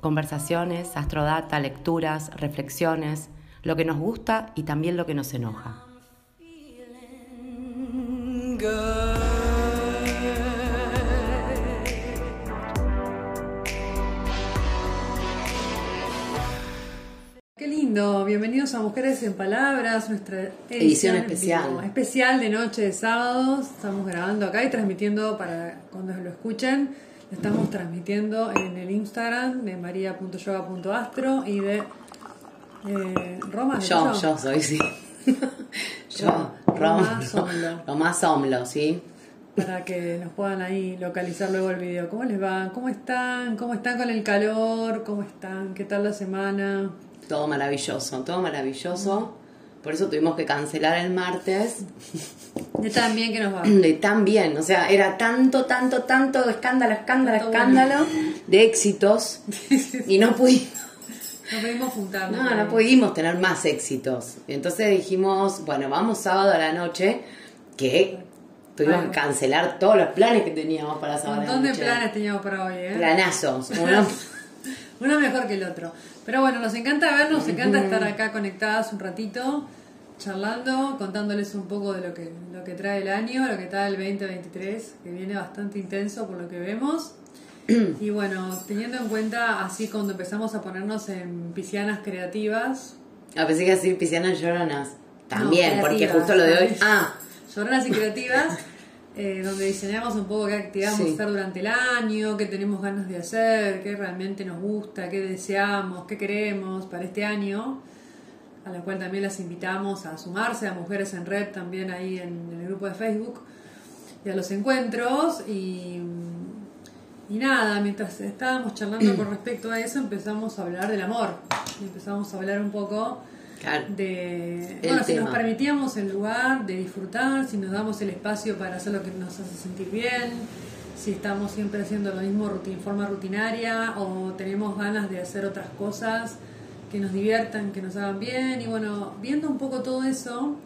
Conversaciones, astrodata, lecturas, reflexiones, lo que nos gusta y también lo que nos enoja. Qué lindo, bienvenidos a Mujeres en Palabras, nuestra edición, especial. especial de noche de sábados. Estamos grabando acá y transmitiendo para cuando lo escuchen. Estamos transmitiendo en el Instagram de maria.yoga.astro y de eh, Roma. Yo, yo, soy, sí. yo, Roma. Roma Somlo, ¿sí? Para que nos puedan ahí localizar luego el video. ¿Cómo les va? ¿Cómo están? ¿Cómo están con el calor? ¿Cómo están? ¿Qué tal la semana? Todo maravilloso, todo maravilloso. Por eso tuvimos que cancelar el martes. De tan bien que nos va. De tan bien, o sea, era tanto, tanto, tanto escándalo, escándalo, escándalo de éxitos y no pudimos. No pudimos juntar. No, no pudimos tener más éxitos. Entonces dijimos, bueno, vamos sábado a la noche, que tuvimos que cancelar todos los planes que teníamos para sábado. Un montón de planes teníamos para hoy, ¿eh? Planazos. Uno mejor que el otro. Pero bueno, nos encanta vernos, nos encanta estar acá conectadas un ratito, charlando, contándoles un poco de lo que, lo que trae el año, lo que trae el 2023, que viene bastante intenso por lo que vemos. Y bueno, teniendo en cuenta así cuando empezamos a ponernos en piscianas creativas. A pesar que decir piscianas lloronas. También, porque justo lo de hoy. Ah. Lloronas y creativas. Eh, donde diseñamos un poco qué actividad vamos a hacer durante el año, qué tenemos ganas de hacer, qué realmente nos gusta, qué deseamos, qué queremos para este año, a la cual también las invitamos a sumarse a Mujeres en Red también ahí en, el grupo de Facebook y a los encuentros. Y, y nada, mientras estábamos charlando con respecto a eso empezamos a hablar del amor, empezamos a hablar un poco de bueno, si nos permitíamos el lugar de disfrutar, si nos damos el espacio para hacer lo que nos hace sentir bien, si estamos siempre haciendo lo mismo en forma rutinaria o tenemos ganas de hacer otras cosas que nos diviertan, que nos hagan bien. Y bueno, viendo un poco todo eso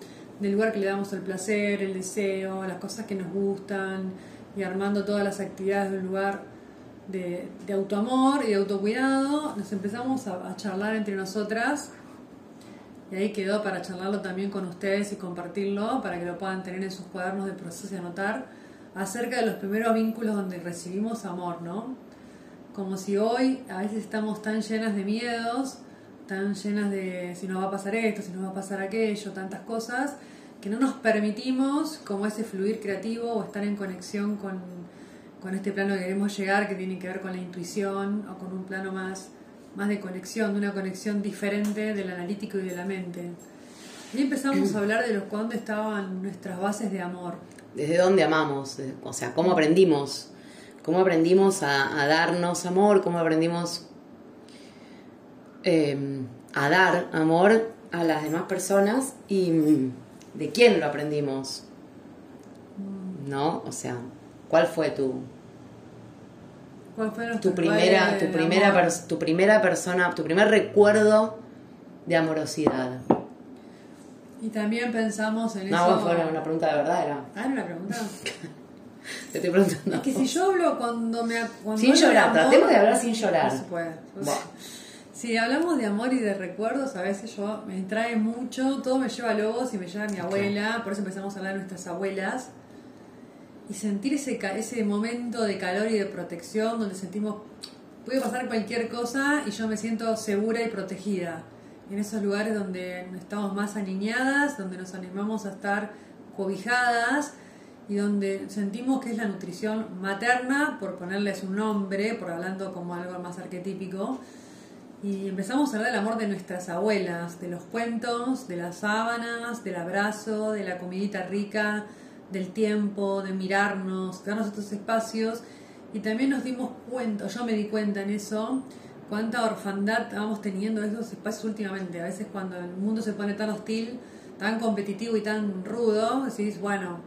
del lugar que le damos el placer, el deseo, las cosas que nos gustan y armando todas las actividades del lugar de, de autoamor y de autocuidado, nos empezamos a, a charlar entre nosotras y ahí quedó para charlarlo también con ustedes y compartirlo para que lo puedan tener en sus cuadernos de proceso y anotar acerca de los primeros vínculos donde recibimos amor, ¿no? Como si hoy a veces estamos tan llenas de miedos, tan llenas de si nos va a pasar esto, si nos va a pasar aquello, tantas cosas, que no nos permitimos como ese fluir creativo o estar en conexión con, con este plano que queremos llegar, que tiene que ver con la intuición o con un plano más más de conexión, de una conexión diferente del analítico y de la mente. Y empezamos a hablar de los cuándo estaban nuestras bases de amor. ¿Desde dónde amamos? O sea, ¿cómo aprendimos? ¿Cómo aprendimos a, darnos amor? ¿Cómo aprendimos em, a dar amor a las demás personas? ¿Y de quién lo aprendimos? Mm. ¿No? O sea, ¿cuál fue tu, tu primera, tu primera, tu primera persona, tu primer recuerdo de amorosidad? Y también pensamos en eso. No, fue una, pregunta de verdad, era. Ah, era una pregunta. Te estoy preguntando. Es que si yo hablo cuando me. Cuando sin llorar, tratemos de hablar sin llorar. No se puede. Si hablamos de amor y de recuerdos, a veces yo me trae mucho, todo me lleva a lobos y me lleva a mi abuela, por eso empezamos a hablar de nuestras abuelas y sentir ese, ese momento de calor y de protección donde sentimos, puede pasar cualquier cosa y yo me siento segura y protegida. En esos lugares donde estamos más aniñadas, donde nos animamos a estar cobijadas y donde sentimos que es la nutrición materna, por ponerles un nombre, por hablando como algo más arquetípico, y empezamos a hablar del amor de nuestras abuelas, de los cuentos, de las sábanas, del abrazo, de la comidita rica, del tiempo, de mirarnos, darnos estos espacios. Y también nos dimos cuenta, yo me di cuenta en eso, cuánta orfandad vamos teniendo esos espacios últimamente. A veces cuando el mundo se pone tan hostil, tan competitivo y tan rudo, decís, bueno,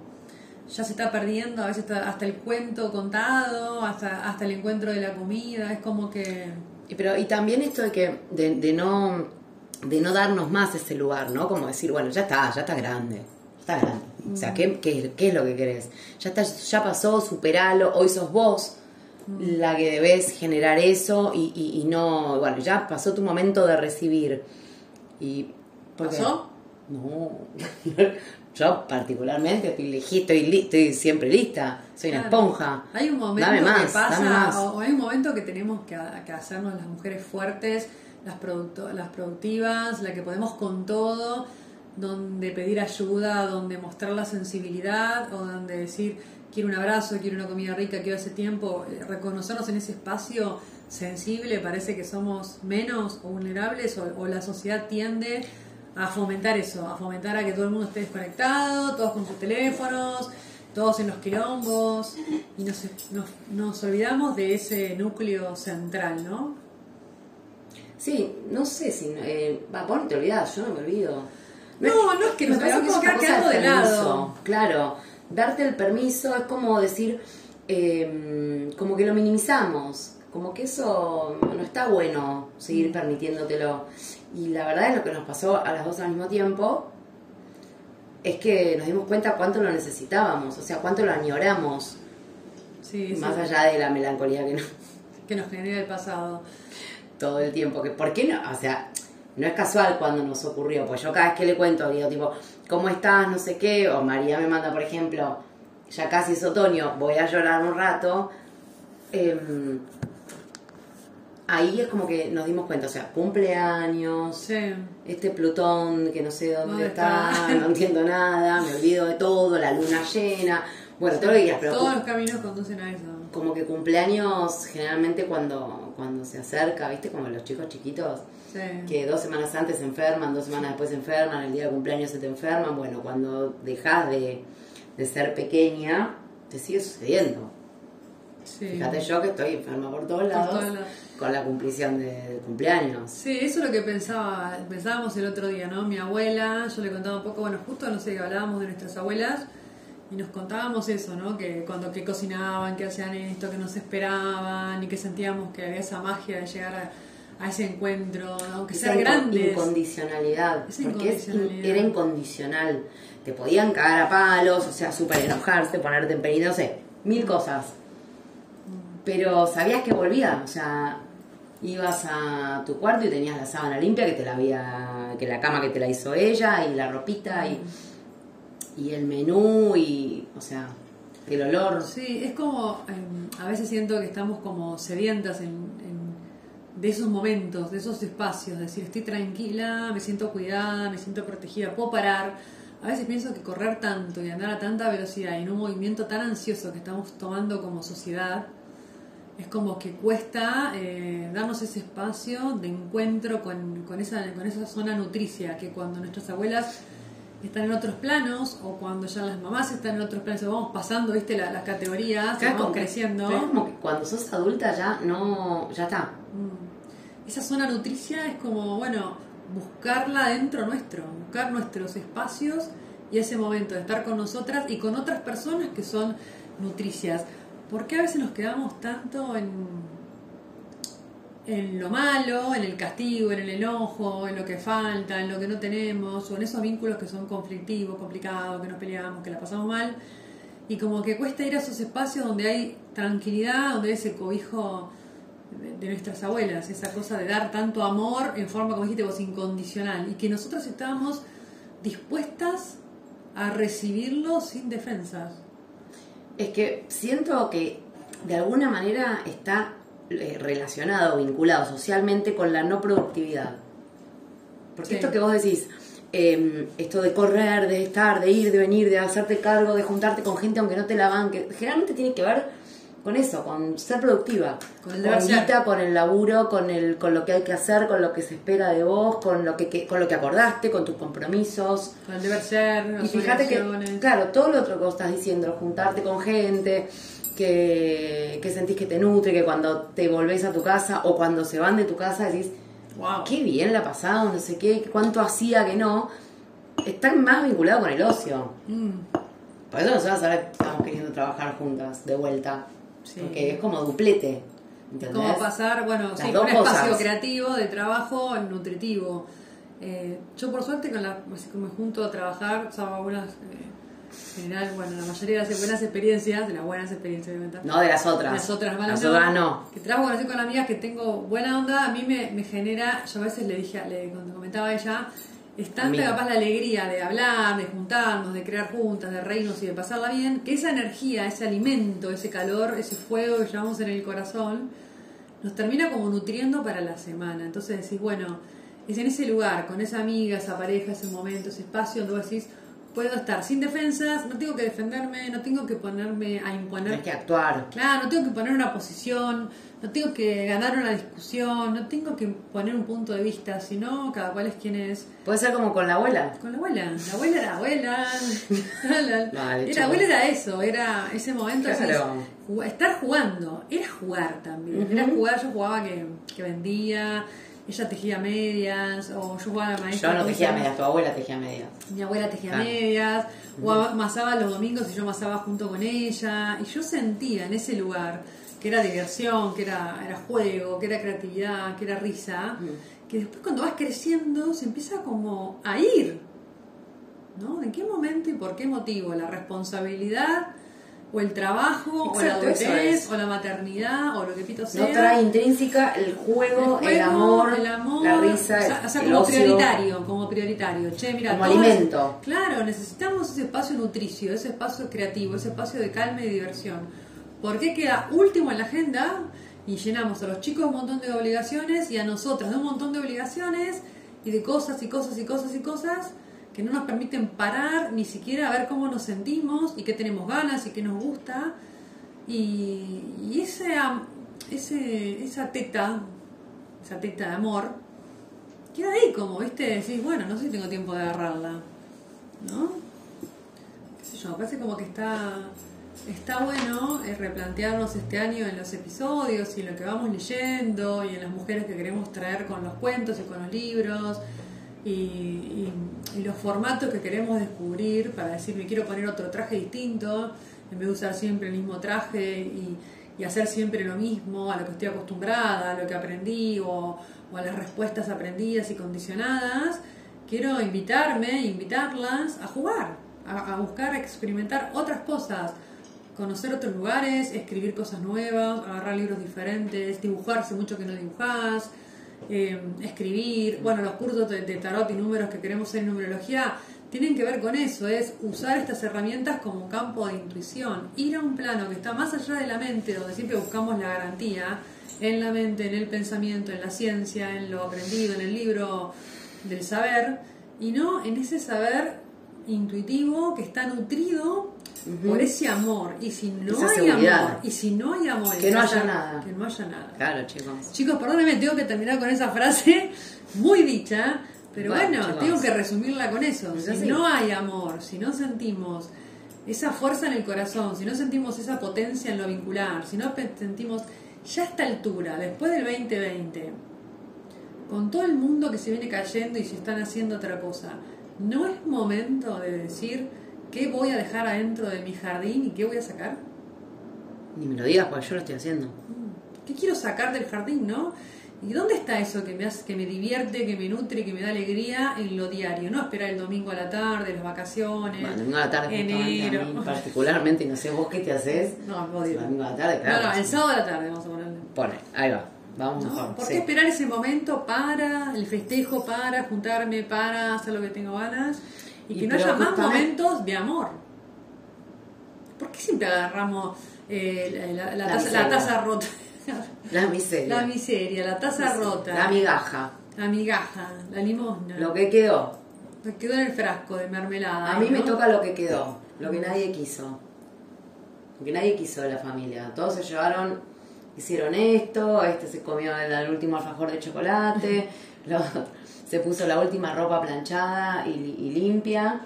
ya se está perdiendo, a veces hasta el cuento contado, hasta, hasta el encuentro de la comida, es como que... Y, pero, y también esto de que, de, no de no darnos más ese lugar, ¿no? Como decir, bueno, ya está, ya está grande, está grande. O sea, ¿qué, qué, qué es lo que querés? Ya, está, ya pasó, superalo, hoy sos vos la que debes generar eso y, y, no, bueno, ya pasó tu momento de recibir. Y, ¿Pasó? No, yo particularmente estoy, estoy, siempre lista, soy una esponja. Hay un momento que pasa, O, hay un momento que tenemos que, que hacernos las mujeres fuertes, las, las productivas, la que podemos con todo, donde pedir ayuda, donde mostrar la sensibilidad o donde decir quiero un abrazo, quiero una comida rica, quiero hace tiempo, eh, reconocernos en ese espacio sensible, parece que somos menos o vulnerables o, la sociedad tiende a fomentar eso, a fomentar a que todo el mundo esté desconectado, todos con sus teléfonos, todos en los quilombos y nos, nos, olvidamos de ese núcleo central, ¿no? Sí, no sé si... Eh, va, vos te olvidás, yo no me olvido. No, no, es que nos quedamos quedando de lado. Claro, darte el permiso es como decir, em, como que lo minimizamos, como que eso no está bueno seguir permitiéndotelo. Y la verdad es lo que nos pasó a las dos al mismo tiempo, es que nos dimos cuenta cuánto lo necesitábamos, o sea, cuánto lo añoramos. más allá de la melancolía que, que nos genera el pasado. Todo el tiempo, que ¿por qué no? O sea, no es casual cuando nos ocurrió, pues yo cada vez que le cuento, digo, tipo, ¿cómo estás? No sé qué, o María me manda, por ejemplo, ya casi es otoño, voy a llorar un rato. Em, ahí es como que nos dimos cuenta, o sea, cumpleaños, este Plutón que no sé dónde está, no entiendo nada, me olvido de todo, la luna llena, bueno, todo lo que pero todos los caminos conducen a eso. Como que cumpleaños generalmente cuando, cuando se acerca, ¿viste? Como los chicos chiquitos que dos semanas antes se enferman, dos semanas después se enferman, el día de cumpleaños se te enferman. Bueno, cuando dejas de, ser pequeña, te sigue sucediendo. Fíjate yo que estoy enferma por todos lados, con la cumplición de, cumpleaños. Sí, eso es lo que pensaba, pensábamos el otro día, ¿no? Mi abuela, yo le contaba un poco, bueno, justo, no sé, hablábamos de nuestras abuelas y nos contábamos eso, ¿no? Que cuando que cocinaban, que hacían esto, que nos esperaban y que sentíamos que había esa magia de llegar a a ese encuentro, aunque sea grande. Incondicionalidad, porque era incondicional. Te podían cagar a palos, o sea, súper enojarse, ponerte en peligro, no sé, mil cosas. Pero sabías que volvía, o sea, ibas a tu cuarto y tenías la sábana limpia que te la había, que la cama que te la hizo ella y la ropita y, y el menú y, o sea, el olor. Sí, es como, em, a veces siento que estamos como sedientas en, de esos momentos, de esos espacios, decir, estoy tranquila, me siento cuidada, me siento protegida, puedo parar. A veces pienso que correr tanto y andar a tanta velocidad y en un movimiento tan ansioso que estamos tomando como sociedad, es como que cuesta eh, darnos ese espacio de encuentro con, con, esa, con esa zona nutricia, que cuando nuestras abuelas están en otros planos o cuando ya las mamás están en otros planos, vamos pasando, viste, las categorías, vamos creciendo. es como que cuando sos adulta ya no, ya está. Mm esa zona nutricia es como, bueno, buscarla dentro nuestro, buscar nuestros espacios y ese momento de estar con nosotras y con otras personas que son nutricias. ¿Por qué a veces nos quedamos tanto en, en lo malo, en el castigo, en el enojo, en lo que falta, en lo que no tenemos, o en esos vínculos que son conflictivos, complicados, que nos peleamos, que la pasamos mal? Y como que cuesta ir a esos espacios donde hay tranquilidad, donde hay ese cobijo de nuestras abuelas, esa cosa de dar tanto amor en forma, como dijiste vos, incondicional, y que nosotros estábamos dispuestas a recibirlo sin defensas. Es que siento que de alguna manera está eh, relacionado, vinculado socialmente con la no productividad. Porque esto que vos decís, em, esto de correr, de estar, de ir, de venir, de hacerte cargo, de juntarte con gente aunque no te la banque, generalmente tiene que ver con eso, con ser productiva, con el con, con el laburo, con el, con lo que hay que hacer, con lo que se espera de vos, con lo que, con lo que acordaste, con tus compromisos. Con el deber ser, Y fíjate que, claro, todo lo otro que vos estás diciendo, juntarte con gente, que, que sentís que te nutre, que cuando te volvés a tu casa o cuando se van de tu casa decís, Wow. qué bien la pasado, no sé qué, cuánto hacía que no, está más vinculado con el ocio. Mm, Por eso nosotros ahora estamos queriendo trabajar juntas, de vuelta. Sí. Porque es como duplete. ¿Entendés? Como pasar, bueno, Las sí, dos un espacio creativo de trabajo nutritivo. Eh, yo por suerte con la, así que me junto a trabajar, salvo algunas, eh, general, bueno, la mayoría de las buenas experiencias, de las buenas experiencias obviamente. No de las otras. Las otras malas Las otras no. Que trabajo con, así con amigas que tengo buena onda, a mí me, me genera, yo a veces le dije, le cuando comentaba a ella, es tanta capaz la alegría de hablar, de juntarnos, de crear juntas, de reírnos y de pasarla bien, que esa energía, ese alimento, ese calor, ese fuego que llevamos en el corazón, nos termina como nutriendo para la semana. Entonces decís, bueno, es en ese lugar, con esa amiga, esa pareja, ese momento, ese espacio donde vos decís, puedo estar sin defensas, no tengo que defenderme, no tengo que ponerme a imponer Tienes que actuar. Claro, no tengo que poner una posición, no tengo que ganar una discusión, no tengo que poner un punto de vista, sino cada cual es quien es. Puede ser como con la abuela. Con la abuela, la abuela era abuela, la, la- abuela era eso, era ese momento, Claro. estar jugando, era jugar también, era jugar, yo jugaba que, que vendía, ella tejía medias, o yo jugaba a la maestra. Yo no ¿cómo tejía medias, tu abuela tejía medias. Mi abuela tejía medias, o amasaba los domingos y yo amasaba junto con ella. Y yo sentía en ese lugar que era diversión, que era, era juego, que era creatividad, que era risa, que después cuando vas creciendo se empieza como a ir. ¿No? ¿En qué momento y por qué motivo? La responsabilidad, o el trabajo, Exacto, o la adultez, es. o la maternidad, o lo que pito sea. No trae intrínseca el juego, el, juego, amor, el amor, la risa, o sea, o sea, el como ocio. prioritario, como prioritario. Che, mira, Como alimento. Claro, necesitamos ese espacio nutricio, ese espacio creativo, ese espacio de calma y de diversión. ¿Por qué queda último en la agenda? Y llenamos a los chicos de un montón de obligaciones y a nosotras de un montón de obligaciones y de cosas y cosas y cosas y cosas que no nos permiten parar ni siquiera a ver cómo nos sentimos y qué tenemos ganas y qué nos gusta. Y, y ese, ese, esa teta, esa teta de amor, queda ahí como, viste, decís, bueno, no sé si tengo tiempo de agarrarla, ¿no? qué sé yo, parece como que está, está bueno eh, replantearnos este año en los episodios y en lo que vamos leyendo y en las mujeres que queremos traer con los cuentos y con los libros y, y- los formatos que queremos descubrir para decir, me quiero poner otro traje distinto, en vez de usar siempre el mismo traje y, hacer siempre lo mismo, a lo que estoy acostumbrada, a lo que aprendí o, a las respuestas aprendidas y condicionadas, quiero invitarme, invitarlas a jugar, a, buscar, a experimentar otras cosas, conocer otros lugares, escribir cosas nuevas, agarrar libros diferentes, dibujar, hace mucho que no dibujás, eh, escribir, bueno, los cursos de, de tarot y números que queremos en numerología tienen que ver con eso, es usar estas herramientas como campo de intuición, ir a un plano que está más allá de la mente, donde siempre buscamos la garantía, en la mente, en el pensamiento, en la ciencia, en lo aprendido, en el libro del saber, y no en ese saber intuitivo que está nutrido por ese amor. Y si no Esa hay seguridad. amor, y si no hay amor, Que no haya nada. Que no haya nada. Claro, chicos. Chicos, perdónenme, tengo que terminar con esa frase muy dicha, pero Bueno, tengo que resumirla con eso. Es Si así. no hay amor, si no sentimos esa fuerza en el corazón, si no sentimos esa potencia en lo vincular, si no sentimos ya a esta altura, después del 2020, con todo el mundo que se viene cayendo y se están haciendo otra cosa, ¿no es momento de decir qué voy a dejar adentro de mi jardín y qué voy a sacar? Ni me lo digas porque yo lo estoy haciendo. ¿Qué quiero sacar del jardín, no? ¿Y dónde está eso que me hace, que me divierte, que me nutre, que me da alegría en lo diario? No esperar el domingo a la tarde, las vacaciones, Bueno, domingo a la tarde, enero. a mí particularmente, no sé vos qué te haces. No, odio. Domingo a la tarde, claro. No, no, el sí. sábado a la tarde vamos a ponerle. Pone, ahí va. Vamos ¿no? mejor. ¿Por sí. qué esperar ese momento para el festejo, para juntarme, para hacer lo que tengo ganas? Y, Y que no haya más momentos de amor. ¿Por qué siempre agarramos eh, la, la- la La taza, la miseria. taza rota? La miseria. la miseria, la taza rota. La migaja. La migaja, la limosna. Lo que quedó. Me quedó en el frasco de mermelada. A mí me toca lo que quedó. Lo que nadie quiso. Lo que nadie quiso de la familia. Todos se llevaron, hicieron esto, este se comió el, el último alfajor de chocolate, lo se puso la última ropa planchada y, y limpia.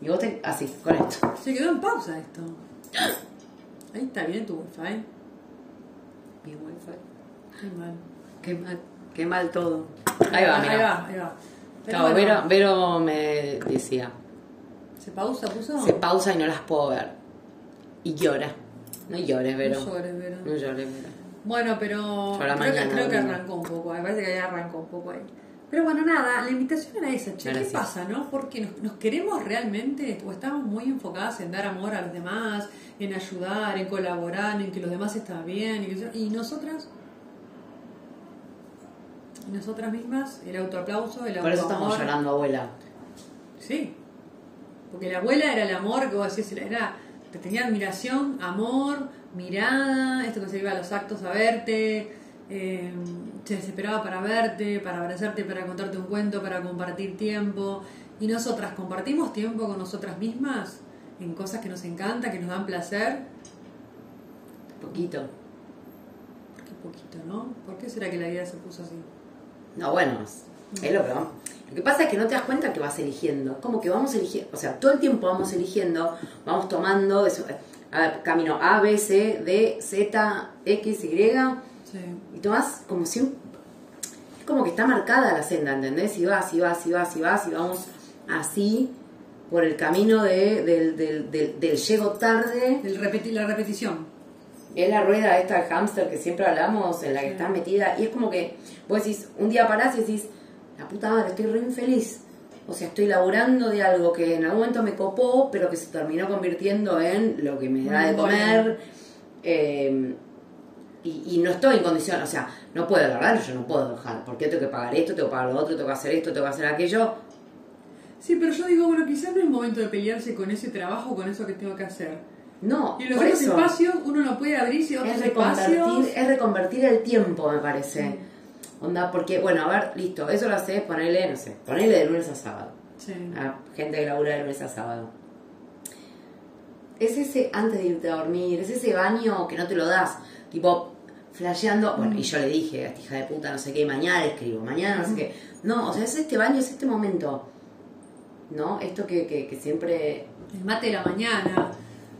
Y vos te, así, con esto. Se quedó en pausa esto. Ahí está bien tu wifi. Mi wifi. Qué mal. Qué mal, qué mal todo. Ahí va, mira. Ahí va, ahí va. Pero Claro, Vero, Vero me decía, ¿Se pausa, puso? se pausa y no las puedo ver. Y llora. No llores, Vero. No llores, Vero. No llores, Vero. Bueno, pero creo, que, mañana, creo que arrancó un poco, me parece que ya arrancó un poco ahí. Pero bueno, nada, la invitación era esa, che, ¿qué pasa, no? Porque nos, nos queremos realmente, o estamos muy enfocadas en dar amor a los demás, en ayudar, en colaborar, en que los demás están bien, y, y nosotras, y nosotras mismas, el autoaplauso, el Por eso estamos autoamor. llorando, abuela. Sí, porque la abuela era el amor que vos decís, era, te tenía admiración, amor, mirada, esto que se iba a los actos a verte, eh, se desesperaba para verte, para abrazarte, para contarte un cuento, para compartir tiempo. Y nosotras compartimos tiempo con nosotras mismas en cosas que nos encantan, que nos dan placer. Poquito. Qué poquito, ¿no? ¿Por qué será que la vida se puso así? No, bueno, es lo que vamos. Lo que pasa es que no te das cuenta que vas eligiendo. Como que vamos eligiendo, o sea, todo el tiempo vamos eligiendo, vamos tomando eso, a ver, camino A, B, C, D, Z, X, Y, Sí. y tomas como si un- es como que está marcada la senda, ¿entendés? Y vas, y vas, y vas, y vas, y vamos así por el camino de, del, del, del, del llego tarde. El repeti- la repetición. Es la rueda esta de hámster que siempre hablamos, en la que Sí. estás metida, y es como que vos decís, un día parás y decís, la puta madre, estoy re infeliz. O sea, estoy laburando de algo que en algún momento me copó, pero que se terminó convirtiendo en lo que me da de comer. eh, y, y no estoy en condición, o sea, no puedo, la verdad, yo no puedo dejar, porque tengo que pagar esto, tengo que pagar lo otro, tengo que hacer esto, tengo que hacer aquello. Sí, pero yo digo, bueno, quizás no es momento de pelearse con ese trabajo, con eso que tengo que hacer. No, Y en los por otros eso. espacios uno no puede abrirse otros es espacios. reconvertir, es reconvertir el tiempo, me parece. Onda, porque, bueno, a ver, listo, eso lo haces, ponele, no sé, ponele de lunes a sábado. Sí. A gente que labura de lunes a sábado. Es ese antes de irte a dormir, es ese baño que no te lo das, tipo, flasheando, bueno, y yo le dije a esta hija de puta, no sé qué, mañana escribo, mañana no sé qué. No, o sea, es este baño, es este momento. ¿No? Esto que, que, que siempre. El mate de la mañana,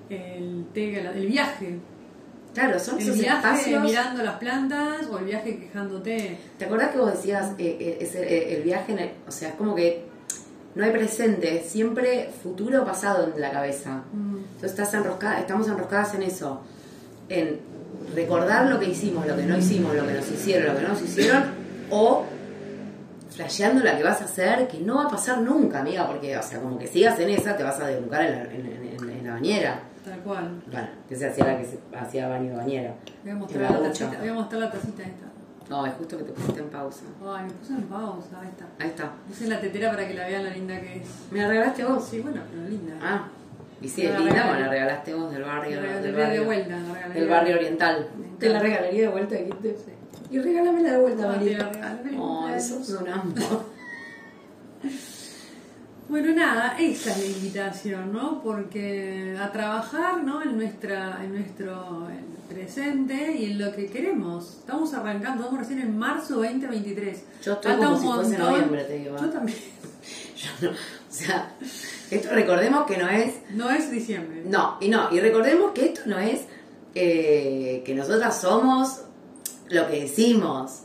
el, té, el viaje. Claro, son El esos viaje espacios. mirando las plantas o el viaje quejándote. ¿Te acordás que vos decías eh, eh, es el, el viaje, en el- o sea, es como que no hay presente, siempre futuro o pasado en la cabeza. Mm. Entonces estás enroscada, estamos enroscadas en eso, en recordar lo que hicimos, lo que no hicimos, lo que nos hicieron, lo que no nos hicieron, o flasheando la que vas a hacer, que no va a pasar nunca, amiga, porque, o sea, como que sigas en esa, te vas a derrumbar en la, en- en- en- en la bañera. Tal cual. Bueno, que se hacía la que se hacía baño de bañera. Voy a mostrar la tacita, voy a mostrar la tacita esta. No, es justo que te pusiste en pausa. Ay, me puse en pausa, ahí está. Ahí está. Puse la tetera para que la vean la linda que es. ¿Me la regalaste vos? Sí, bueno, pero linda. Ah, y sí, es linda, me la regalaste vos del barrio. La del barrio, de vuelta, la del de- barrio oriental. Te la regalaría de vuelta, dijiste. Y regálamela de vuelta, Ah, María. la regalé. Ay, sos un amor. Bueno, nada, esa es la invitación, ¿no? Porque a trabajar, ¿no? En, nuestra, en nuestro presente y en lo que queremos. Estamos arrancando, estamos recién en marzo 2023. Yo estoy Falta como un si fuese noviembre, te digo. Yo también. Yo no, o sea, esto recordemos que no es. No es diciembre. No, y no, y recordemos que esto no es eh, que nosotras somos lo que decimos.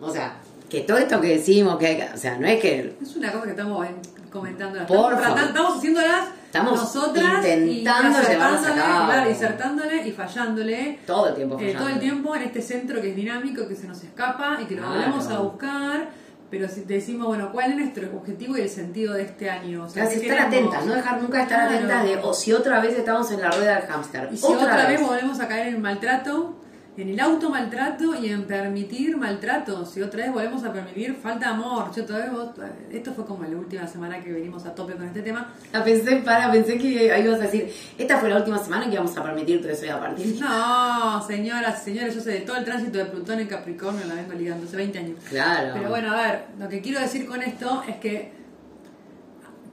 O sea, que todo esto que decimos, que hay que- o sea, no es que Es una cosa que estamos en- comentando. Por estamos, favor. estamos haciéndolas Estamos nosotras intentando y llevarlas a acertándole, cabo. claro, insertándole y fallándole. todo el tiempo Eh, todo el tiempo en este centro que es dinámico, que se nos escapa y que lo Claro. volvemos a buscar, pero si decimos, bueno, ¿cuál es nuestro objetivo y el sentido de este año? O sea, Claro, si ¿qué estar atentas, no dejar nunca de estar Claro. atentas de, o si otra vez estamos en la rueda del hámster. Y si otra, vez volvemos a caer en el maltrato, en el automaltrato y en permitir maltrato, si otra vez volvemos a permitir falta de amor, otra vez vos- esto fue como la última semana que venimos a tope con este tema, Ah, pensé, para, pensé que ahí ibas a decir, esta fue la última semana que íbamos a permitir todo eso y a partir. No, señoras y señores, yo sé de todo el tránsito de Plutón en Capricornio, la vengo ligando hace 20 años. Claro. Pero bueno, a ver, lo que quiero decir con esto es que,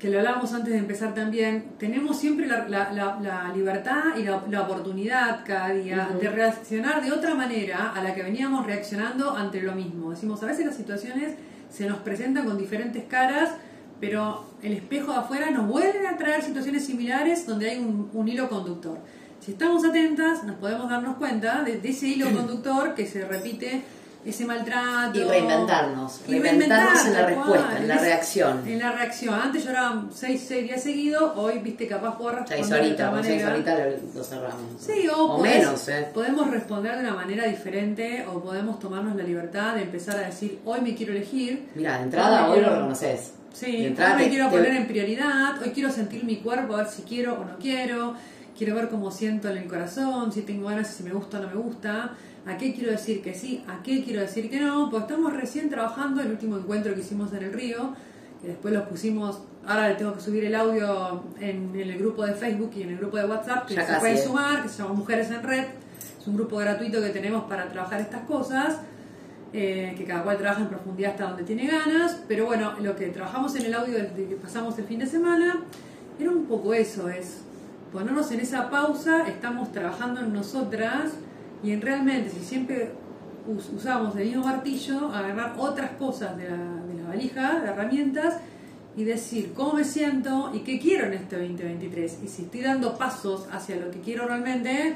que lo hablábamos antes de empezar también, tenemos siempre la, la- la- la libertad y la, oportunidad cada día de reaccionar de otra manera a la que veníamos reaccionando ante lo mismo. Decimos, a veces las situaciones se nos presentan con diferentes caras, pero el espejo de afuera nos vuelve a traer situaciones similares donde hay un, un hilo conductor. Si estamos atentas, nos podemos darnos cuenta de, de ese hilo conductor que se repite ese maltrato. Y reinventarnos, reinventarnos en la respuesta, en la reacción. En la reacción. Antes era seis, seis días seguidos, hoy, viste, capaz puedo responder seis horitas, otra seis horitas lo cerramos. Sí, o, o podés- menos, ¿eh? podemos responder de una manera diferente o podemos tomarnos la libertad de empezar a decir, hoy me quiero elegir. Mira, de entrada hoy lo reconoces. Sí, hoy me te- quiero te- poner en prioridad, hoy quiero sentir mi cuerpo, a ver si quiero o no quiero, quiero ver cómo siento en el corazón, si tengo ganas, si me gusta o no me gusta, a qué quiero decir que sí, a qué quiero decir que no, porque estamos recién trabajando el último encuentro que hicimos en el río, que después los pusimos, ahora le tengo que subir el audio en, en el grupo de Facebook y en el grupo de WhatsApp, que Ya se eh. sumar, que se llama Mujeres en Red, es un grupo gratuito que tenemos para trabajar estas cosas eh, que cada cual trabaja en profundidad hasta donde tiene ganas, pero bueno, lo que trabajamos en el audio de que pasamos el fin de semana era un poco eso, es ponernos en esa pausa, estamos trabajando en nosotras y en realmente si siempre us- usamos el mismo martillo, agarrar otras cosas de la, de la valija, de herramientas y decir cómo me siento y qué quiero en este 2023 y si estoy dando pasos hacia lo que quiero realmente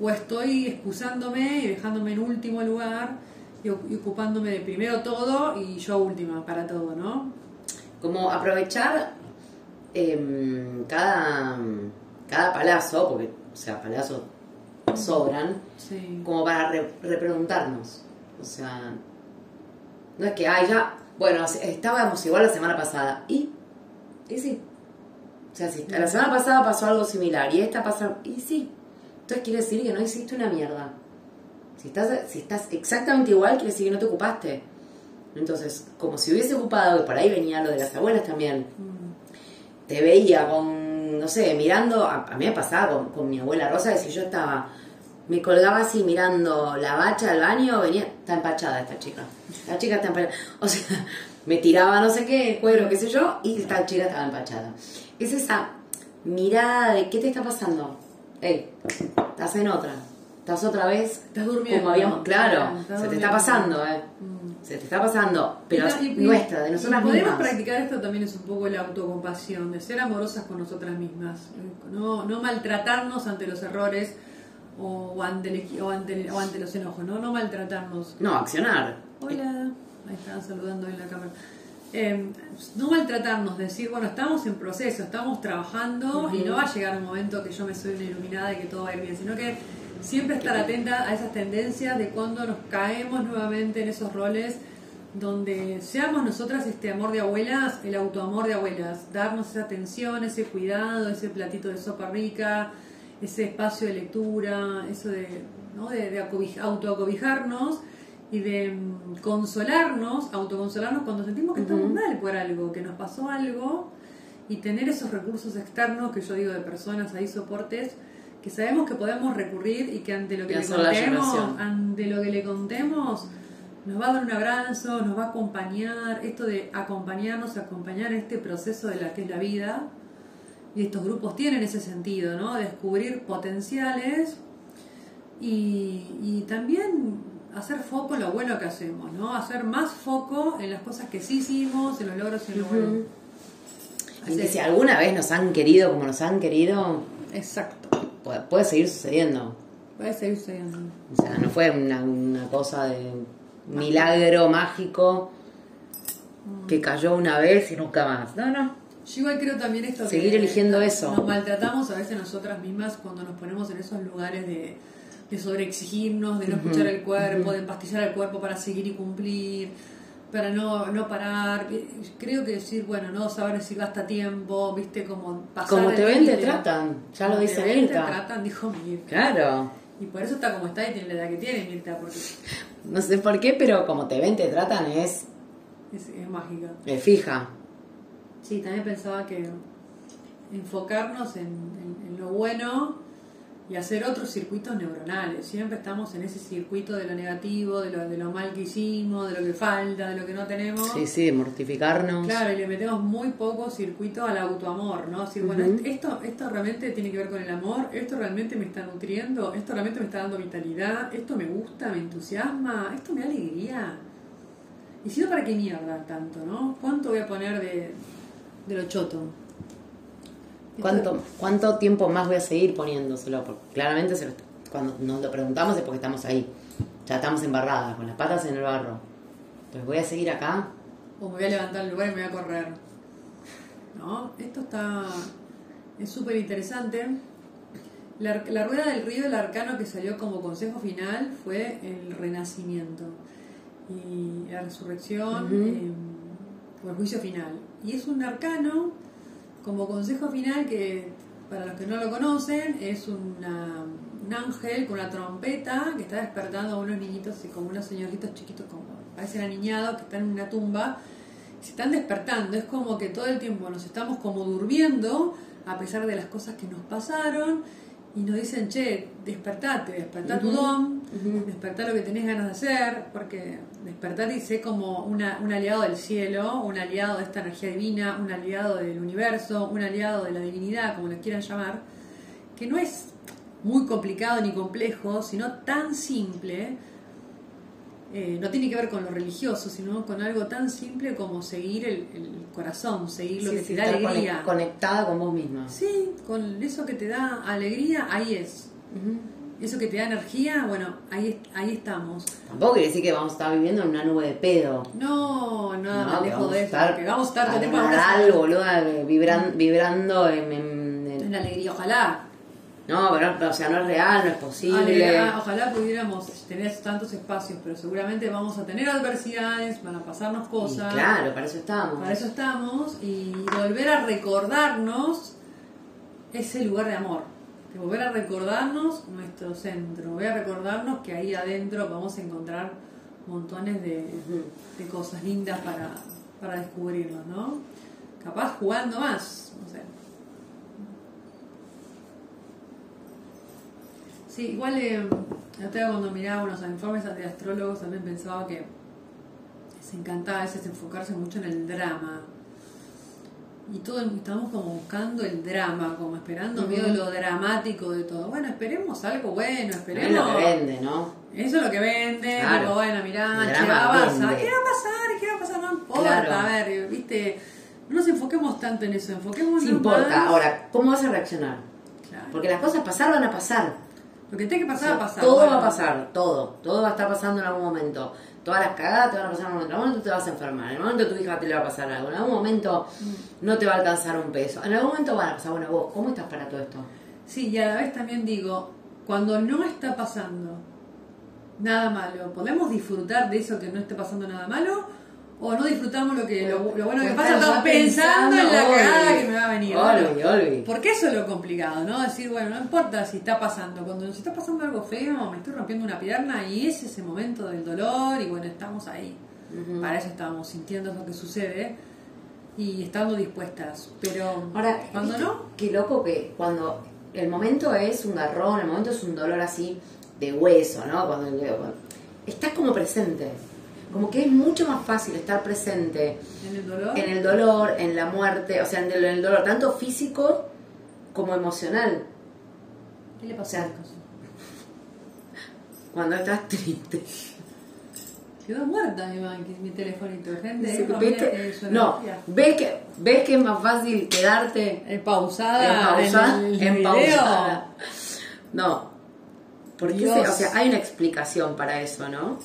o estoy excusándome y dejándome en último lugar y, oc- y ocupándome de primero todo y yo última para todo, ¿no? Como aprovechar em, cada, cada palazo, porque, o sea, palazos sobran, Sí. como para re- repreguntarnos. O sea, no es que, ay, ya, bueno, estábamos igual la semana pasada. ¿Y? Y sí. O sea, si la semana pasada pasó algo similar y esta pasa, y sí. Entonces quiere decir que no hiciste una mierda. Si estás, si estás exactamente igual, quiere decir que no te ocupaste. Entonces, como si hubiese ocupado, que por ahí venía lo de las abuelas también, Mm. te veía con, no sé, mirando, a, mí me pasaba con, con mi abuela Rosa, que si yo estaba, me colgaba así mirando la bacha del baño, venía, está empachada esta chica, la chica está empachada, o sea, me tiraba no sé qué, cuero, qué sé yo, y esta chica estaba empachada. Es esa mirada de, ¿qué te está pasando? Ey, estás en otra, estás otra vez, Estás durmiendo. como habíamos, claro, se te durmiendo. está pasando, eh. Mm. Se te está pasando, pero Y- y- es nuestra, de nosotras podemos mismas. practicar esto también es un poco la autocompasión, de ser amorosas con nosotras mismas, no, no maltratarnos ante los errores o, o ante, el o, ante, o ante los enojos, ¿no? no maltratarnos. No, accionar. Hola, ahí estaban saludando en la cámara. Eh, no maltratarnos, decir, bueno, estamos en proceso, estamos trabajando y no va a llegar un momento que yo me soy una iluminada y que todo va a ir bien, sino que siempre estar atenta a esas tendencias de cuando nos caemos nuevamente en esos roles donde seamos nosotras este amor de abuelas, el autoamor de abuelas, darnos esa atención, ese cuidado, ese platito de sopa rica, ese espacio de lectura, eso de, ¿no? de, de acobij- autoacobijarnos y de mm, consolarnos, autoconsolarnos cuando sentimos que estamos mal por algo, que nos pasó algo y tener esos recursos externos que yo digo de personas ahí soportes que sabemos que podemos recurrir y que ante lo que le contemos, ante lo que le contemos nos va a dar un abrazo, nos va a acompañar, esto de acompañarnos, acompañar este proceso de la que es la vida y estos grupos tienen ese sentido, ¿no? Descubrir potenciales y, y también hacer foco en lo bueno que hacemos, ¿no? Hacer más foco en las cosas que sí hicimos, en los logros y en lo bueno. Y que si alguna vez nos han querido como nos han querido, Exacto. Puede, puede seguir sucediendo. Puede seguir sucediendo. O sea, no fue una, una cosa de milagro mágico que cayó una vez y nunca más. No, no. Yo igual creo también esto que Seguir eligiendo eso. Nos maltratamos a veces nosotras mismas cuando nos ponemos en esos lugares de, de sobreexigirnos, de no escuchar el cuerpo, de empastillar el cuerpo para seguir y cumplir, para no, no parar. Creo que decir, bueno, no saber decir basta tiempo, viste, como pasar Como te ven, te tratan. Ya lo dice te ven, Mirta. Te tratan, dijo Mirta. Claro. Y por eso está como está y tiene la edad que tiene Mirta, porque No sé por qué, pero como te ven, te tratan es, es, es mágica. es fija. Sí, también pensaba que enfocarnos en, en- en lo bueno y hacer otros circuitos neuronales. Siempre estamos en ese circuito de lo negativo, de lo, de lo mal que hicimos, de lo que falta, de lo que no tenemos. Sí, sí, mortificarnos. Claro, y le metemos muy poco circuito al autoamor, ¿no? Decir, bueno, esto, esto realmente tiene que ver con el amor, esto realmente me está nutriendo, esto realmente me está dando vitalidad, esto me gusta, me entusiasma, esto me da alegría. Y si no, ¿para qué mierda tanto, no? ¿Cuánto voy a poner de, de lo choto? ¿Cuánto, ¿Cuánto tiempo más voy a seguir poniéndoselo? Porque claramente cuando nos lo preguntamos es porque estamos ahí. Ya estamos embarradas, con las patas en el barro. Entonces voy a seguir acá. O me voy a levantar el lugar y me voy a correr. ¿No? Esto está. Es súper interesante. La, la, rueda del río del arcano que salió como consejo final fue el renacimiento y la resurrección eh, o el juicio final. Y es un arcano como consejo final que, para los que no lo conocen, es una, un ángel con una trompeta que está despertando a unos niñitos y como unos señoritos chiquitos, como parecen aniñados, que están en una tumba. Se están despertando, es como que todo el tiempo nos estamos como durmiendo a pesar de las cosas que nos pasaron y nos dicen, che, despertate, despertá tu don, despertá lo que tenés ganas de hacer, porque despertar y sé como una, un aliado del cielo, un aliado de esta energía divina, un aliado del universo, un aliado de la divinidad, como lo quieran llamar, que no es muy complicado ni complejo, sino tan simple eh, no tiene que ver con lo religioso, sino con algo tan simple como seguir el, corazón, seguir lo que te da alegría. Conectada con vos misma. Sí, con eso que te da alegría, ahí es. Eso que te da energía, bueno, ahí, ahí estamos. Tampoco quiere decir que vamos a estar viviendo en una nube de pedo. No, nada no, lejos de eso. que vamos a estar algo, vibrando, vibrando en, en, en alegría, ojalá. No, pero o sea, no es real, no es posible. Ah, ojalá pudiéramos tener tantos espacios, pero seguramente vamos a tener adversidades, van a pasarnos cosas. claro, para eso estamos. Para eso estamos y volver a recordarnos ese lugar de amor. De volver a recordarnos nuestro centro, volver a recordarnos que ahí adentro vamos a encontrar montones de, de cosas lindas para, para descubrirnos, ¿no? Capaz jugando más, no sé Sí, igual eh, cuando miraba unos informes de astrólogos también pensaba que se encantaba a veces enfocarse mucho en el drama. Y todo estamos como buscando el drama, como esperando medio lo dramático de todo. Bueno, esperemos algo bueno, esperemos. Es lo que vende, ¿no? Eso es lo que vende, claro. bueno, mirá, ¿qué va a pasar? ¿Qué va a pasar? ¿Qué va a pasar? No importa, a ver, viste, no nos enfoquemos tanto en eso, enfoquemos en importa, ahora, ¿cómo vas a reaccionar? Porque las cosas pasar van a pasar. Lo que tiene que pasar va a pasar. Todo va a pasar, todo. Todo va a estar pasando en algún momento. Todas las cagadas te van a pasar en algún momento. En algún momento te vas a enfermar. En algún momento tu hija te le va a pasar algo. En algún momento mm. no te va a alcanzar un peso. En algún momento van a pasar. Bueno, vos, ¿cómo estás para todo esto? Sí, y a la vez también digo, cuando no está pasando nada malo, ¿podemos disfrutar de eso que no esté pasando nada malo? O no disfrutamos lo que lo, bueno que pasa, estamos pensando, en la cagada que me va a venir. Olvi, Porque eso es lo complicado, ¿no? Decir, bueno, no importa si está pasando, cuando nos está pasando algo feo, me estoy rompiendo una pierna y es ese momento del dolor y bueno, estamos ahí. Para eso estamos sintiendo lo que sucede y estando dispuestas. Pero ahora, cuando no. Qué loco que cuando el momento es un garrón, el momento es un dolor así de hueso, ¿no? Cuando, cuando estás como presente como que es mucho más fácil estar presente en el dolor, en, el dolor, en la muerte, o sea, en el, dolor tanto físico como emocional. ¿Qué le pasa? cuando estás triste. Quedó muerta mi, mi telefonito, gente. Sí, no, ves que, ves que es más fácil quedarte en pausada, en, pausada. No, porque o sea, hay una explicación para eso, ¿no?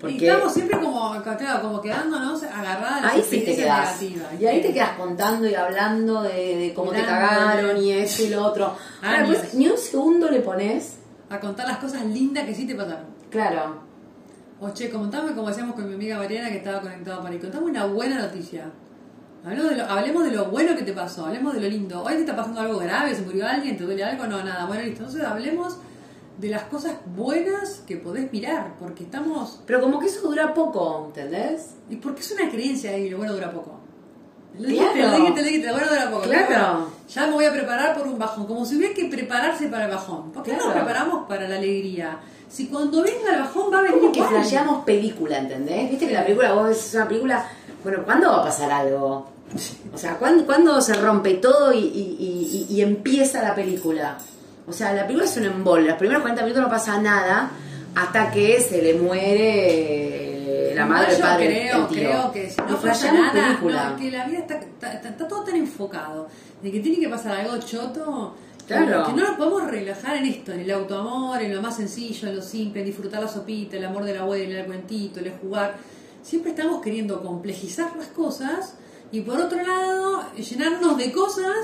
Porque y estamos siempre como, como quedándonos agarradas ahí sí te quedas. Y ahí te quedas contando y hablando de, cómo te cagaron y eso y lo otro. Ahora, pues, ni un segundo le pones a contar las cosas lindas que sí te pasaron. Claro. O che, contame como decíamos con mi amiga Mariana que estaba conectada para ahí. Contame una buena noticia. Hablemos de, lo, hablemos de lo bueno que te pasó, hablemos de lo lindo. Hoy te está pasando algo grave, se murió alguien, te duele algo, no, nada. Bueno, listo. Entonces hablemos de las cosas buenas que podés mirar, porque estamos... Pero como que eso dura poco, ¿entendés? Y porque es una creencia ahí, lo bueno dura poco. Lo dijiste, lo dijiste, lo dijiste, lo bueno dura poco. Claro. ya me voy a preparar por un bajón, como si hubiera que prepararse para el bajón. ¿Por qué no nos preparamos para la alegría? Si cuando venga el bajón va a venir Como que flasheamos película, ¿entendés? Viste que la película, vos ves una película, bueno, ¿cuándo va a pasar algo? O sea, ¿cuándo, ¿cuándo se rompe todo y, y, y, y empieza la película? O sea, la película es un embol. Los primeros 40 minutos no pasa nada hasta que se le muere la madre, el padre, creo, el tío. creo que si no pasa nada, no, que la vida está, está, todo tan enfocado de que tiene que pasar algo choto. Claro. Que no nos podemos relajar en esto, en el autoamor, en lo más sencillo, en lo simple, en disfrutar la sopita, el amor de la abuela, el cuentito, el jugar. Siempre estamos queriendo complejizar las cosas y por otro lado llenarnos de cosas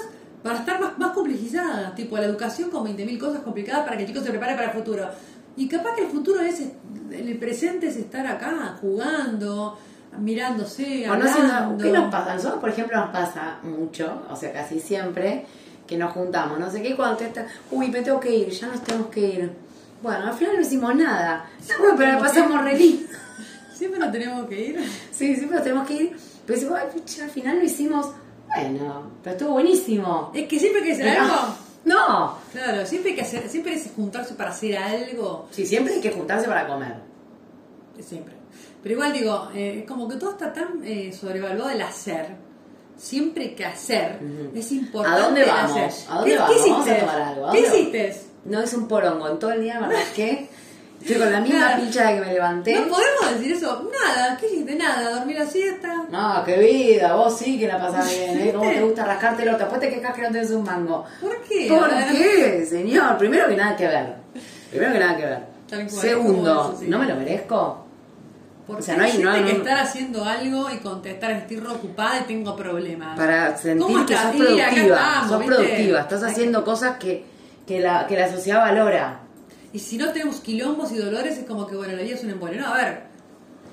para estar más, más complejizadas, tipo la educación con 20.000 cosas complicadas para que el chico se prepare para el futuro. Y capaz que el futuro es, en el presente es estar acá, jugando, mirándose, hablando. ¿Qué nos pasa? Nosotros, por ejemplo, nos pasa mucho, o sea, casi siempre, que nos juntamos, no sé qué, cuando te está, uy, me tengo que ir, ya nos tenemos que ir. Bueno, al final no hicimos nada. No, pero la pasamos re Siempre nos tenemos que ir. Sí, siempre nos tenemos que ir. Pero decimos, al final no hicimos, bueno, pero estuvo buenísimo. Es que siempre que hacer algo no. Claro, siempre hay que hacer, siempre es juntarse para hacer algo. Sí, siempre hay que juntarse para comer. Siempre. Pero igual digo, eh, como que todo está tan eh, sobrevaluado el hacer. Siempre hay que hacer. Es importante. ¿A dónde vamos? ¿A dónde vamos? Vamos a tomar algo. ¿Qué hiciste? No es un porongo. En todo el día, ¿verdad? ¿Qué? Estoy con la misma pincha de que me levanté. No podemos decir eso. Nada, ¿qué hiciste? Nada, dormir la siesta. No, qué vida, vos sí que la pasás bien, ¿eh? ¿Cómo te gusta rascarte orto? Después te quejas que no tenés un mango. ¿Por qué? ¿Por qué, señor? Primero que nada que ver. Primero que nada que ver. Segundo, ¿no me lo merezco? Porque o sea, no hay, no hay que estar haciendo algo y contestar, estoy ocupada y tengo problemas. Para sentir que sos productiva, sos productiva, estás haciendo cosas que, que, la, que la sociedad valora. Y si no tenemos quilombos y dolores, es como que, bueno, la vida es un embolio. No, a ver,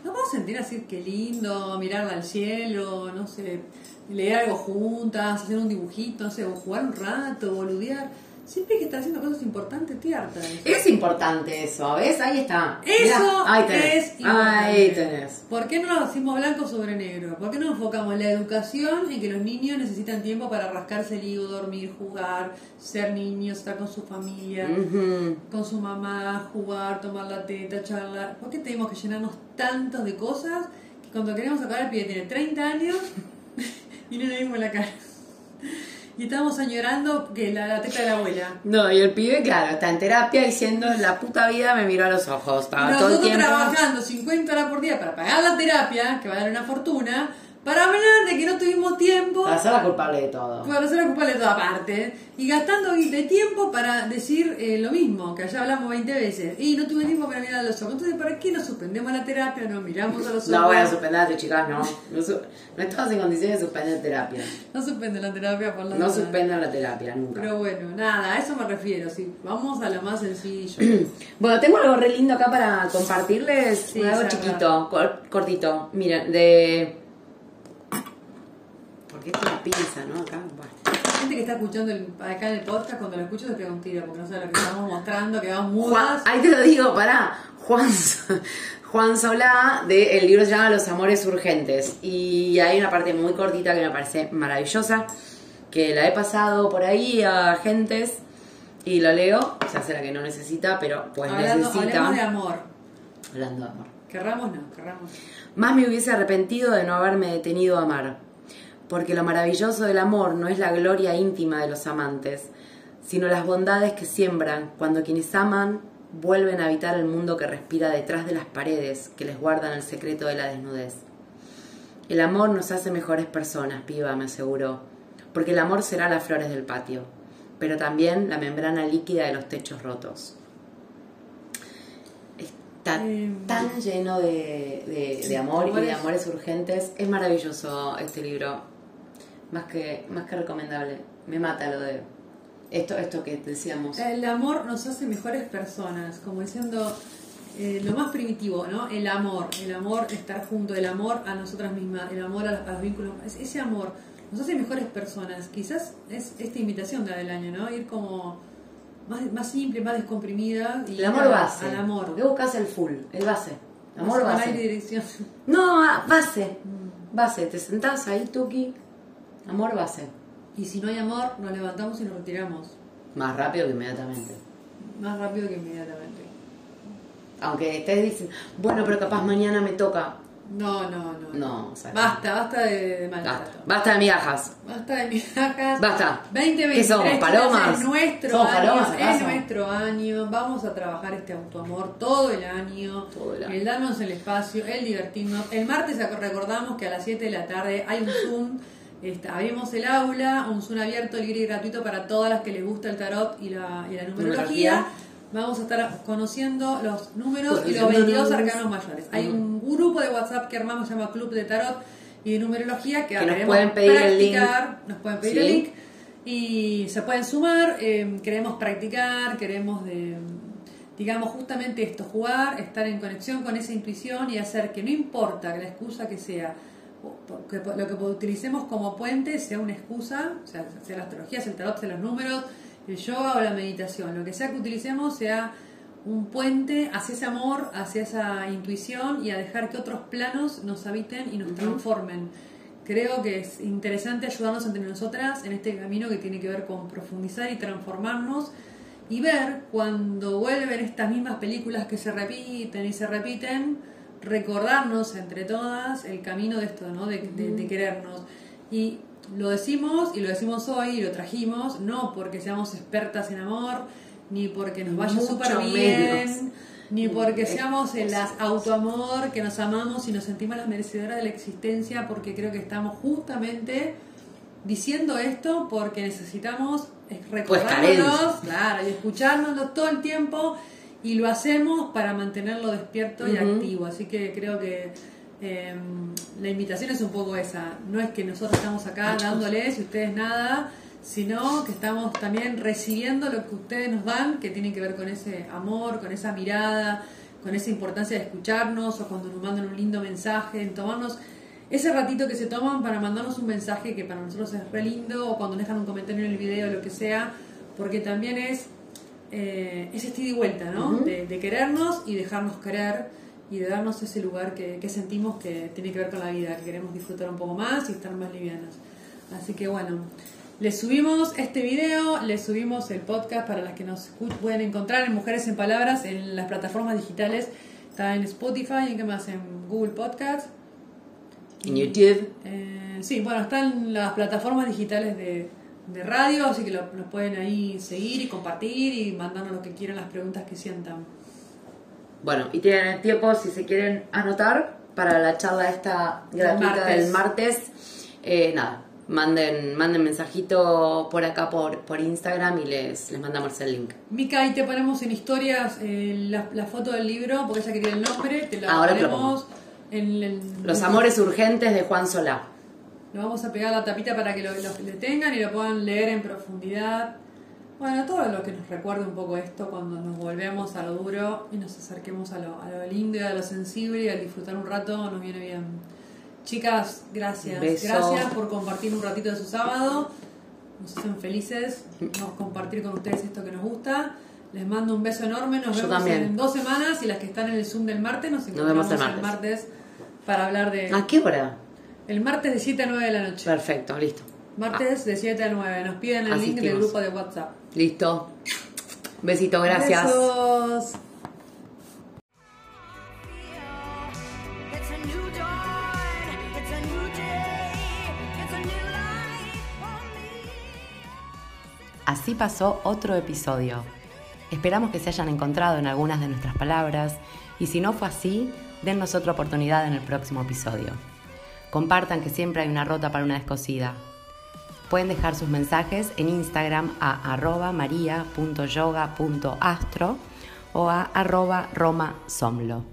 no a sentir así, qué lindo, mirar al cielo, no sé, leer algo juntas, hacer un dibujito, no sé, o jugar un rato, boludear. Siempre que estar haciendo cosas importantes, tierta. Es importante eso, ¿ves? Ahí está. Eso ahí es importante. Ahí tenés. ¿Por qué no lo hacemos blanco sobre negro? ¿Por qué no enfocamos la educación en que los niños necesitan tiempo para rascarse el higo, dormir, jugar, ser niños, estar con su familia, con su mamá, jugar, tomar la teta, charlar? ¿Por qué tenemos que llenarnos tantos de cosas que cuando queremos sacar el pie tiene 30 años y no le dimos la cara? Y estábamos añorando que la, la teta de la abuela. No, y el pibe, claro, está en terapia diciendo la puta vida me miró a los ojos. Estaba todo el tiempo... trabajando 50 horas por día para pagar la terapia, que va a dar una fortuna, para hablar de que no tuvimos tiempo. Para ser la culpable de todo. Para ser la culpable de toda parte. Y gastando de tiempo para decir eh, lo mismo, que allá hablamos 20 veces. Y no tuve tiempo para mirar a los ojos. Entonces, ¿para qué nos suspendemos la terapia? Nos miramos a los ojos. No voy a suspenderte, chicas, no. No, no estás en condiciones de suspender terapia. No suspenden la terapia por la No suspenden la terapia, nunca. Pero bueno, nada, a eso me refiero. Sí. Vamos a lo más sencillo. bueno, tengo algo re lindo acá para compartirles. algo chiquito, cortito. Mira, de porque esto es pinza, ¿no? Acá, gente que está escuchando acá en el podcast, cuando lo escucho se pega un tiro, porque no sabe lo que estamos mostrando, que vamos mudas. ahí te lo digo, pará. Juan, Juan Solá, de, el libro se llama Los Amores Urgentes. Y hay una parte muy cortita que me parece maravillosa, que la he pasado por ahí a gentes y lo leo. Se hace la que no necesita, pero pues necesita. Hablando de amor. Hablando de amor. Querramos no, querramos. Más me hubiese arrepentido de no haberme detenido a amar porque lo maravilloso del amor no es la gloria íntima de los amantes, sino las bondades que siembran cuando quienes aman vuelven a habitar el mundo que respira detrás de las paredes que les guardan el secreto de la desnudez. El amor nos hace mejores personas, piba, me aseguró, porque el amor será las flores del patio, pero también la membrana líquida de los techos rotos. Está tan lleno de, de amor y de amores urgentes. Es maravilloso este libro más que, más que recomendable. Me mata lo de esto, esto que decíamos. El amor nos hace mejores personas, como diciendo eh, lo más primitivo, ¿no? El amor, el amor, estar junto, el amor a nosotras mismas, el amor a, los vínculos, ese amor nos hace mejores personas. Quizás es esta invitación del año, ¿no? Ir como más, más simple, más descomprimida. Y el amor base. Al amor. ¿Por qué buscas el full, el base? amor base. dirección. No, base. Mm. Base, te sentás ahí, Tuki, Amor base. Y si no hay amor, nos levantamos y nos retiramos. Más rápido que inmediatamente. Más rápido que inmediatamente. Aunque estés diciendo, bueno, pero capaz mañana me toca. No, no, no. No, o sea, Basta, basta de, de Basta. maltrato. Basta de migajas. Basta de migajas. Basta. 2023 ¿Qué somos, palomas? es nuestro ¿Somos año, palomas, es nuestro año. Vamos a trabajar este autoamor todo el año. Todo el año. El darnos el espacio, el divertirnos. El martes recordamos que a las 7 de la tarde hay un Zoom. Este, abrimos el aula, un Zoom abierto, libre y gratuito para todas las que les gusta el tarot y la, y la numerología. Vamos a estar conociendo los números y los Conociendo 22 números. arcanos mayores. Hay un grupo de WhatsApp que armamos, se llama Club de Tarot y de Numerología, que, Que nos pueden pedir el link. practicar, Nos pueden pedir Sí. el link y se pueden sumar. eh, queremos practicar, queremos de digamos justamente esto, jugar, estar en conexión con esa intuición y hacer que no importa que la excusa que sea, que lo que utilicemos como puente sea una excusa, o sea, sea la astrología, sea el tarot, sea los números, el yoga o la meditación, lo que sea que utilicemos sea un puente hacia ese amor, hacia esa intuición y a dejar que otros planos nos habiten y nos transformen. Creo que es interesante ayudarnos entre nosotras en este camino que tiene que ver con profundizar y transformarnos y ver cuando vuelven estas mismas películas que se repiten y se repiten, recordarnos entre todas el camino de esto, ¿no? de, de- de querernos. Y lo decimos y lo decimos hoy y lo trajimos, no porque seamos expertas en amor, ni porque nos vaya súper menos. bien, ni porque seamos el as- autoamor, que nos amamos y nos sentimos las merecedoras de la existencia, porque creo que estamos justamente diciendo esto porque necesitamos recordárnoslos, carencia. claro, y escuchárnoslo todo el tiempo y lo hacemos para mantenerlo despierto y activo. Así que creo que eh, la invitación es un poco esa. No es que nosotros estamos acá dándoles y ustedes nada, sino que estamos también recibiendo lo que ustedes nos dan, que tiene que ver con ese amor, con esa mirada, con esa importancia de escucharnos o cuando nos mandan un lindo mensaje, en tomarnos ese ratito que se toman para mandarnos un mensaje que para nosotros es re lindo o cuando dejan un comentario en el video o lo que sea, porque también es eh, ese estilo y vuelta, ¿no? De, de querernos y dejarnos querer y de darnos ese lugar que, que sentimos que tiene que ver con la vida, que queremos disfrutar un poco más y estar más livianas. Así que bueno, les subimos este video, les subimos el podcast para las que nos pueden encontrar en Mujeres en Palabras en las plataformas digitales. Está en Spotify, ¿en qué más? En Google Podcast. En YouTube. Eh, sí, bueno, están las plataformas digitales de, de radio, así que lo- nos pueden ahí seguir y compartir y mandarnos lo que quieran, las preguntas que sientan. Bueno, y tienen el tiempo si se quieren anotar para la charla esta gratuita martes. del martes. Eh, nada, manden, manden mensajito por acá por, por Instagram y les, les mandamos el link. Mica, ahí te ponemos en historias eh, la, la foto del libro, porque ella quería el nombre, te la Ahora ponemos en el... Los amores urgentes de Juan Solá. Lo vamos a pegar a la tapita para que lo, lo- tengan y lo puedan leer en profundidad. Bueno, todo lo que nos recuerde un poco esto cuando nos volvemos a lo duro y nos acerquemos a lo, a lo lindo y a lo sensible y al disfrutar un rato nos viene bien. Chicas, gracias. Beso. Gracias por compartir un ratito de su sábado. Nos hacen felices vamos a compartir con ustedes esto que nos gusta. Les mando un beso enorme. Nos Yo vemos también. en dos semanas y las que están en el Zoom del martes nos Nos vemos encontramos el el martes para hablar de... ¿A qué hora? El martes de 7 a 9 de la noche. Perfecto, listo. Martes de 7 a 9. Nos piden el link del Asistimos. grupo de WhatsApp. Listo. Besito, gracias. Besos. It's a new dawn, it's a new day, it's a new life for me. Así pasó otro episodio. Esperamos que se hayan encontrado en algunas de nuestras palabras y si no fue así, dennos otra oportunidad en el próximo episodio. Compartan que siempre hay una rota para una descosida. Pueden dejar sus mensajes en Instagram a arroba o a arroba romasomlo.